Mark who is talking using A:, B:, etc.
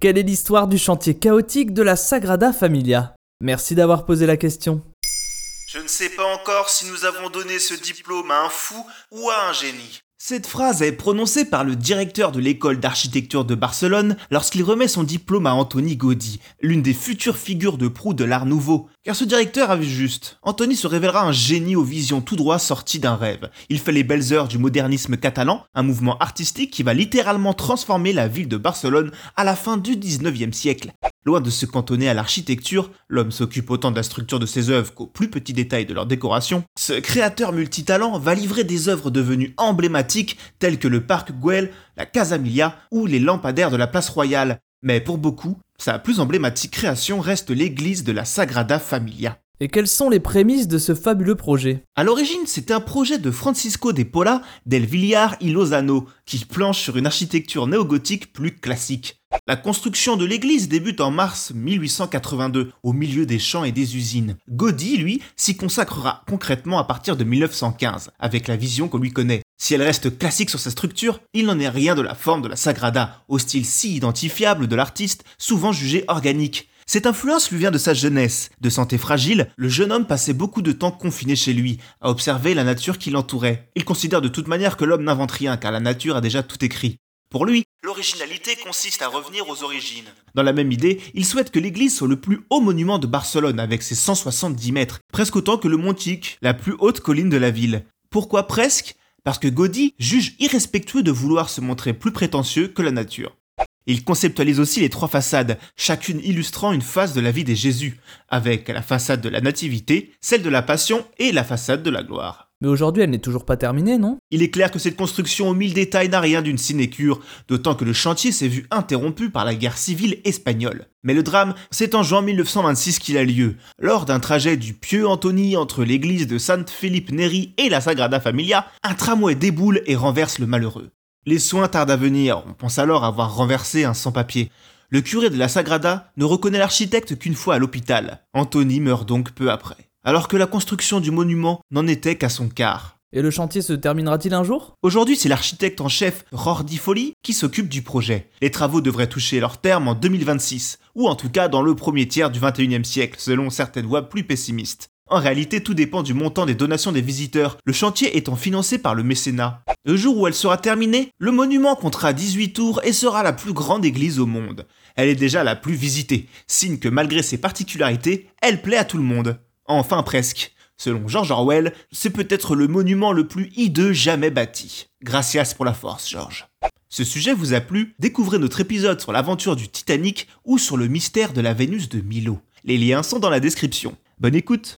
A: Quelle est l'histoire du chantier chaotique de la Sagrada Familia? Merci d'avoir posé la question.
B: Je ne sais pas encore si nous avons donné ce diplôme à un fou ou à un génie. Cette phrase est prononcée par le directeur de l'école d'architecture de Barcelone lorsqu'il remet son diplôme à Anthony Gaudi, l'une des futures figures de proue de l'art nouveau. Car ce directeur a vu juste. Anthony se révélera un génie aux visions tout droit sorties d'un rêve. Il fait les belles heures du modernisme catalan, un mouvement artistique qui va littéralement transformer la ville de Barcelone à la fin du 19e siècle. Loin de se cantonner à l'architecture, l'homme s'occupe autant de la structure de ses œuvres qu'aux plus petits détails de leur décoration. Ce créateur multitalent va livrer des œuvres devenues emblématiques telles que le parc Güell, la Casa Milia ou les lampadaires de la place royale. Mais pour beaucoup, sa plus emblématique création reste l'église de la Sagrada Familia.
A: Et quelles sont les prémices de ce fabuleux projet?
B: À l'origine, c'était un projet de Francisco de Pola del Villar y Lozano, qui planche sur une architecture néogothique plus classique. La construction de l'église débute en mars 1882, au milieu des champs et des usines. Gaudi, lui, s'y consacrera concrètement à partir de 1915, avec la vision qu'on lui connaît. Si elle reste classique sur sa structure, il n'en est rien de la forme de la Sagrada, au style si identifiable de l'artiste, souvent jugé organique. Cette influence lui vient de sa jeunesse. De santé fragile, le jeune homme passait beaucoup de temps confiné chez lui, à observer la nature qui l'entourait. Il considère de toute manière que l'homme n'invente rien, car la nature a déjà tout écrit. Pour lui, l'originalité consiste à revenir aux origines. Dans la même idée, il souhaite que l'église soit le plus haut monument de Barcelone avec ses 170 mètres, presque autant que le Montic, la plus haute colline de la ville. Pourquoi presque? Parce que Gaudi juge irrespectueux de vouloir se montrer plus prétentieux que la nature. Il conceptualise aussi les trois façades, chacune illustrant une phase de la vie des Jésus, avec la façade de la Nativité, celle de la Passion et la façade de la gloire.
A: Mais aujourd'hui, elle n'est toujours pas terminée, non?
B: Il est clair que cette construction aux mille détails n'a rien d'une sinécure, d'autant que le chantier s'est vu interrompu par la guerre civile espagnole. Mais le drame, c'est en juin 1926 qu'il a lieu, lors d'un trajet du pieux Anthony entre l'église de Saint Philippe Neri et la Sagrada Familia, un tramway déboule et renverse le malheureux. Les soins tardent à venir, on pense alors avoir renversé un sans-papier. Le curé de la Sagrada ne reconnaît l'architecte qu'une fois à l'hôpital. Anthony meurt donc peu après alors que la construction du monument n'en était qu'à son quart.
A: Et le chantier se terminera-t-il un jour?
B: Aujourd'hui, c'est l'architecte en chef Rordi Folli qui s'occupe du projet. Les travaux devraient toucher leur terme en 2026, ou en tout cas dans le premier tiers du 21e siècle, selon certaines voix plus pessimistes. En réalité, tout dépend du montant des donations des visiteurs, le chantier étant financé par le mécénat. Le jour où elle sera terminée, le monument comptera 18 tours et sera la plus grande église au monde. Elle est déjà la plus visitée, signe que malgré ses particularités, elle plaît à tout le monde. Enfin presque. Selon George Orwell, c'est peut-être le monument le plus hideux jamais bâti. Gracias pour la force, George. Ce sujet vous a plu? Découvrez notre épisode sur l'aventure du Titanic ou sur le mystère de la Vénus de Milo. Les liens sont dans la description. Bonne écoute